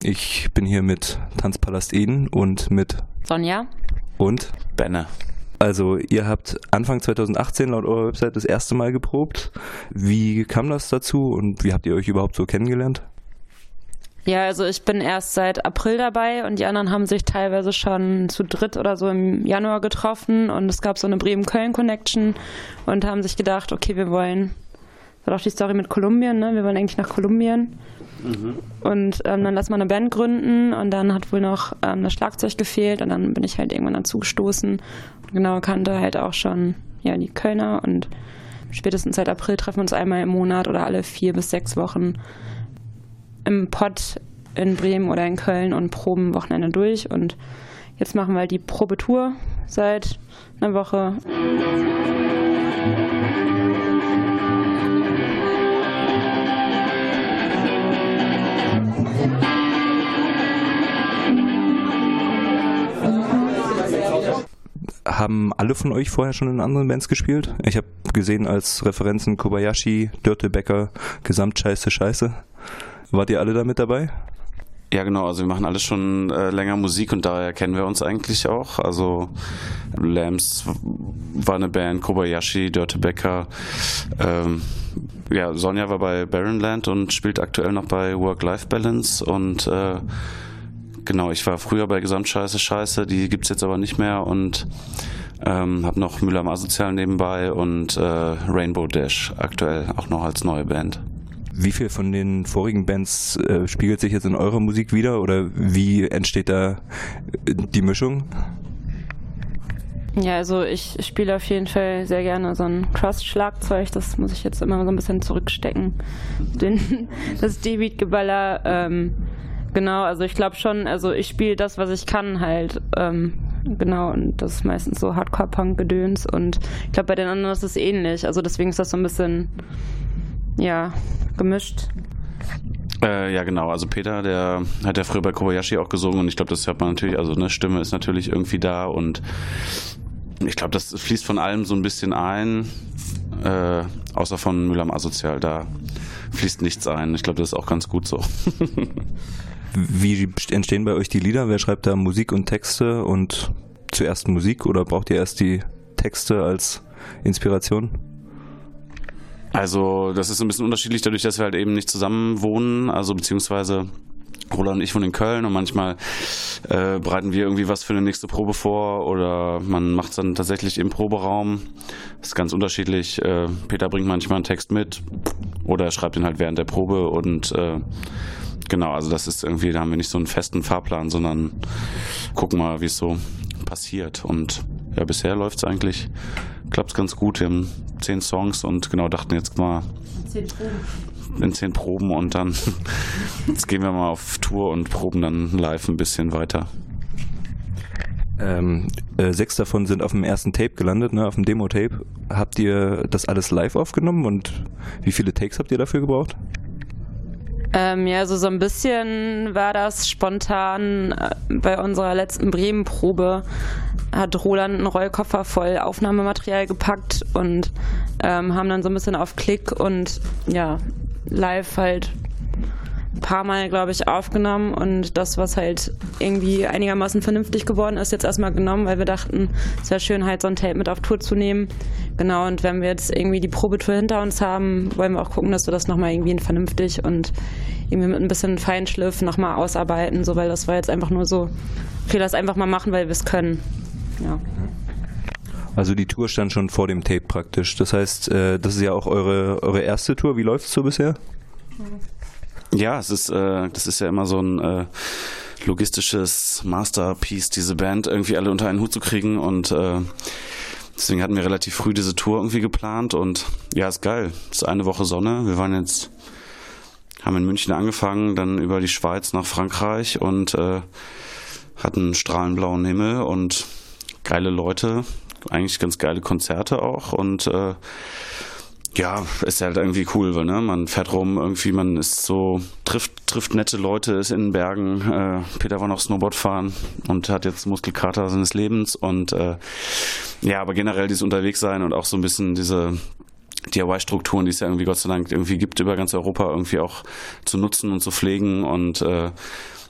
Ich bin hier mit Tanzpalast Eden und mit Sonja und Benne. Also ihr habt Anfang 2018 laut eurer Website das erste Mal geprobt. Wie kam das dazu und wie habt ihr euch überhaupt so kennengelernt? Ja, also ich bin erst seit April dabei und die anderen haben sich teilweise schon zu dritt oder so im Januar getroffen und es gab so eine Bremen-Köln-Connection und haben sich gedacht, okay, wir wollen, war doch die Story mit Kolumbien, ne? Wir wollen eigentlich nach Kolumbien. Mhm. Und ähm, dann lass mal eine Band gründen und dann hat wohl noch ähm, das Schlagzeug gefehlt und dann bin ich halt irgendwann dazu gestoßen. Und genau kannte halt auch schon ja, die Kölner und spätestens seit April treffen wir uns einmal im Monat oder alle vier bis sechs Wochen im Pott in Bremen oder in Köln und proben Wochenende durch. Und jetzt machen wir halt die Probetour seit einer Woche. Haben alle von euch vorher schon in anderen Bands gespielt? Ich habe gesehen als Referenzen Kobayashi, Dörtebecker, Gesamtscheiße Scheiße. Wart ihr alle da mit dabei? Ja, genau. Also wir machen alles schon äh, länger Musik und daher kennen wir uns eigentlich auch. Also Lambs war eine Band, Kobayashi, Dörte Becker. Ähm, ja, Sonja war bei Barrenland und spielt aktuell noch bei Work-Life-Balance und äh, genau, ich war früher bei Gesamtscheiße Scheiße, die gibt's jetzt aber nicht mehr und ähm, habe noch Müller am Asozial nebenbei und äh, Rainbow Dash aktuell auch noch als neue Band. Wie viel von den vorigen Bands äh, spiegelt sich jetzt in eurer Musik wieder oder wie entsteht da äh, die Mischung? Ja, also ich spiele auf jeden Fall sehr gerne so ein Crust-Schlagzeug. Das muss ich jetzt immer so ein bisschen zurückstecken. Den, das D-Beat-Geballer. Ähm, genau, also ich glaube schon, also ich spiele das, was ich kann halt. Ähm, genau, und das ist meistens so Hardcore-Punk-Gedöns. Und ich glaube, bei den anderen ist es ähnlich. Also deswegen ist das so ein bisschen ja, gemischt. Äh, ja, genau. Also Peter, der hat ja früher bei Kobayashi auch gesungen und ich glaube, das hört man natürlich, also eine Stimme ist natürlich irgendwie da und ich glaube, das fließt von allem so ein bisschen ein, äh, außer von Müller am Asozial. Da fließt nichts ein. Ich glaube, das ist auch ganz gut so. Wie entstehen bei euch die Lieder? Wer schreibt da Musik und Texte und zuerst Musik oder braucht ihr erst die Texte als Inspiration? Also das ist ein bisschen unterschiedlich, dadurch, dass wir halt eben nicht zusammen wohnen, also beziehungsweise Roland und ich wohnen in Köln und manchmal äh, bereiten wir irgendwie was für eine nächste Probe vor oder man macht es dann tatsächlich im Proberaum. Das ist ganz unterschiedlich. Äh, Peter bringt manchmal einen Text mit oder er schreibt ihn halt während der Probe und äh, genau, also das ist irgendwie, da haben wir nicht so einen festen Fahrplan, sondern gucken mal, wie es so passiert und ja, bisher läuft es eigentlich, klappt es ganz gut. Wir haben zehn Songs und genau dachten jetzt mal zehn Proben. in zehn Proben und dann jetzt gehen wir mal auf Tour und proben dann live ein bisschen weiter. Ähm, äh, sechs davon sind auf dem ersten Tape gelandet, ne, auf dem Demo-Tape. Habt ihr das alles live aufgenommen und wie viele Takes habt ihr dafür gebraucht? Ähm, ja, also so ein bisschen war das spontan äh, bei unserer letzten Bremen-Probe. Hat Roland einen Rollkoffer voll Aufnahmematerial gepackt und ähm, haben dann so ein bisschen auf Klick und ja, live halt ein paar Mal, glaube ich, aufgenommen und das, was halt irgendwie einigermaßen vernünftig geworden ist, jetzt erstmal genommen, weil wir dachten, es wäre schön, halt so ein Tape mit auf Tour zu nehmen. Genau, und wenn wir jetzt irgendwie die Probetour hinter uns haben, wollen wir auch gucken, dass wir das nochmal irgendwie vernünftig und irgendwie mit ein bisschen Feinschliff nochmal ausarbeiten, so, weil das war jetzt einfach nur so, okay, das einfach mal machen, weil wir es können. Ja. Also die Tour stand schon vor dem Tape praktisch. Das heißt, äh, das ist ja auch eure, eure erste Tour. Wie läuft es so bisher? Ja, es ist, äh, das ist ja immer so ein äh, logistisches Masterpiece, diese Band irgendwie alle unter einen Hut zu kriegen und äh, deswegen hatten wir relativ früh diese Tour irgendwie geplant und ja, ist geil. Ist eine Woche Sonne. Wir waren jetzt, haben in München angefangen, dann über die Schweiz nach Frankreich und äh, hatten strahlenblauen Himmel und geile Leute, eigentlich ganz geile Konzerte auch und äh, ja, ist halt irgendwie cool, weil ne, man fährt rum, irgendwie, man ist so, trifft, trifft nette Leute, ist in den Bergen. Äh, Peter war noch Snowboard fahren und hat jetzt Muskelkater seines Lebens und äh, ja, aber generell dieses Unterwegssein und auch so ein bisschen diese DIY-Strukturen, die es ja irgendwie Gott sei Dank irgendwie gibt über ganz Europa, irgendwie auch zu nutzen und zu pflegen und äh,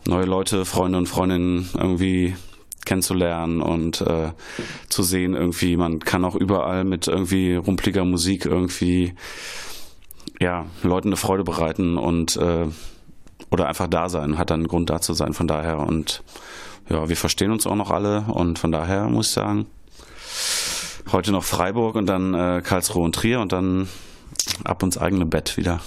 neue Leute, Freunde und Freundinnen irgendwie kennenzulernen und äh, zu sehen irgendwie, man kann auch überall mit irgendwie rumpliger Musik irgendwie ja, Leuten eine Freude bereiten und äh, oder einfach da sein, hat dann einen Grund da zu sein von daher und ja, wir verstehen uns auch noch alle und von daher muss ich sagen, heute noch Freiburg und dann äh, Karlsruhe und Trier und dann ab ins eigene Bett wieder.